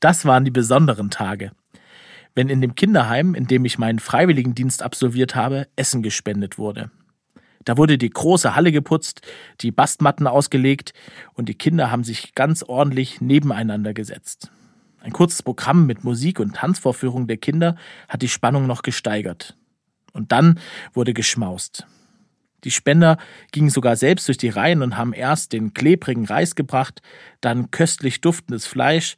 Das waren die besonderen Tage. Wenn in dem Kinderheim, in dem ich meinen Freiwilligendienst absolviert habe, Essen gespendet wurde. Da wurde die große Halle geputzt, die Bastmatten ausgelegt und die Kinder haben sich ganz ordentlich nebeneinander gesetzt. Ein kurzes Programm mit Musik und Tanzvorführung der Kinder hat die Spannung noch gesteigert. Und dann wurde geschmaust. Die Spender gingen sogar selbst durch die Reihen und haben erst den klebrigen Reis gebracht, dann köstlich duftendes Fleisch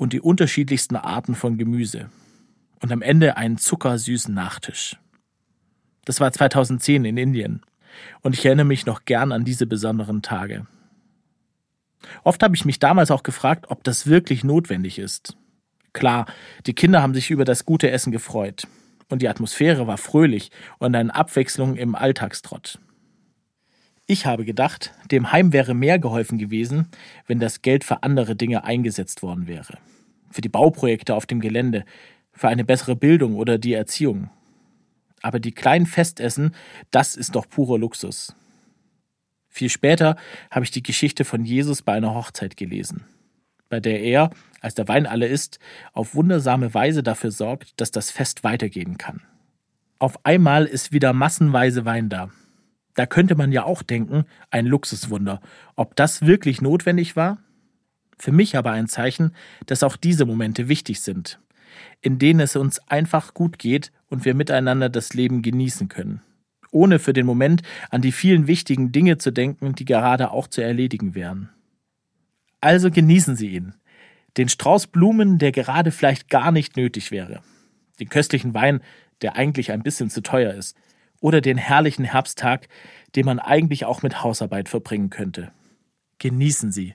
und die unterschiedlichsten Arten von Gemüse. Und am Ende einen zuckersüßen Nachtisch. Das war 2010 in Indien. Und ich erinnere mich noch gern an diese besonderen Tage. Oft habe ich mich damals auch gefragt, ob das wirklich notwendig ist. Klar, die Kinder haben sich über das gute Essen gefreut. Und die Atmosphäre war fröhlich und eine Abwechslung im Alltagstrott. Ich habe gedacht, dem Heim wäre mehr geholfen gewesen, wenn das Geld für andere Dinge eingesetzt worden wäre. Für die Bauprojekte auf dem Gelände, für eine bessere Bildung oder die Erziehung. Aber die kleinen Festessen, das ist doch purer Luxus. Viel später habe ich die Geschichte von Jesus bei einer Hochzeit gelesen, bei der er, als der Wein alle ist, auf wundersame Weise dafür sorgt, dass das Fest weitergehen kann. Auf einmal ist wieder massenweise Wein da. Da könnte man ja auch denken, ein Luxuswunder. Ob das wirklich notwendig war? Für mich aber ein Zeichen, dass auch diese Momente wichtig sind, in denen es uns einfach gut geht und wir miteinander das Leben genießen können, ohne für den Moment an die vielen wichtigen Dinge zu denken, die gerade auch zu erledigen wären. Also genießen Sie ihn. Den Strauß Blumen, der gerade vielleicht gar nicht nötig wäre. Den köstlichen Wein, der eigentlich ein bisschen zu teuer ist. Oder den herrlichen Herbsttag, den man eigentlich auch mit Hausarbeit verbringen könnte. Genießen Sie.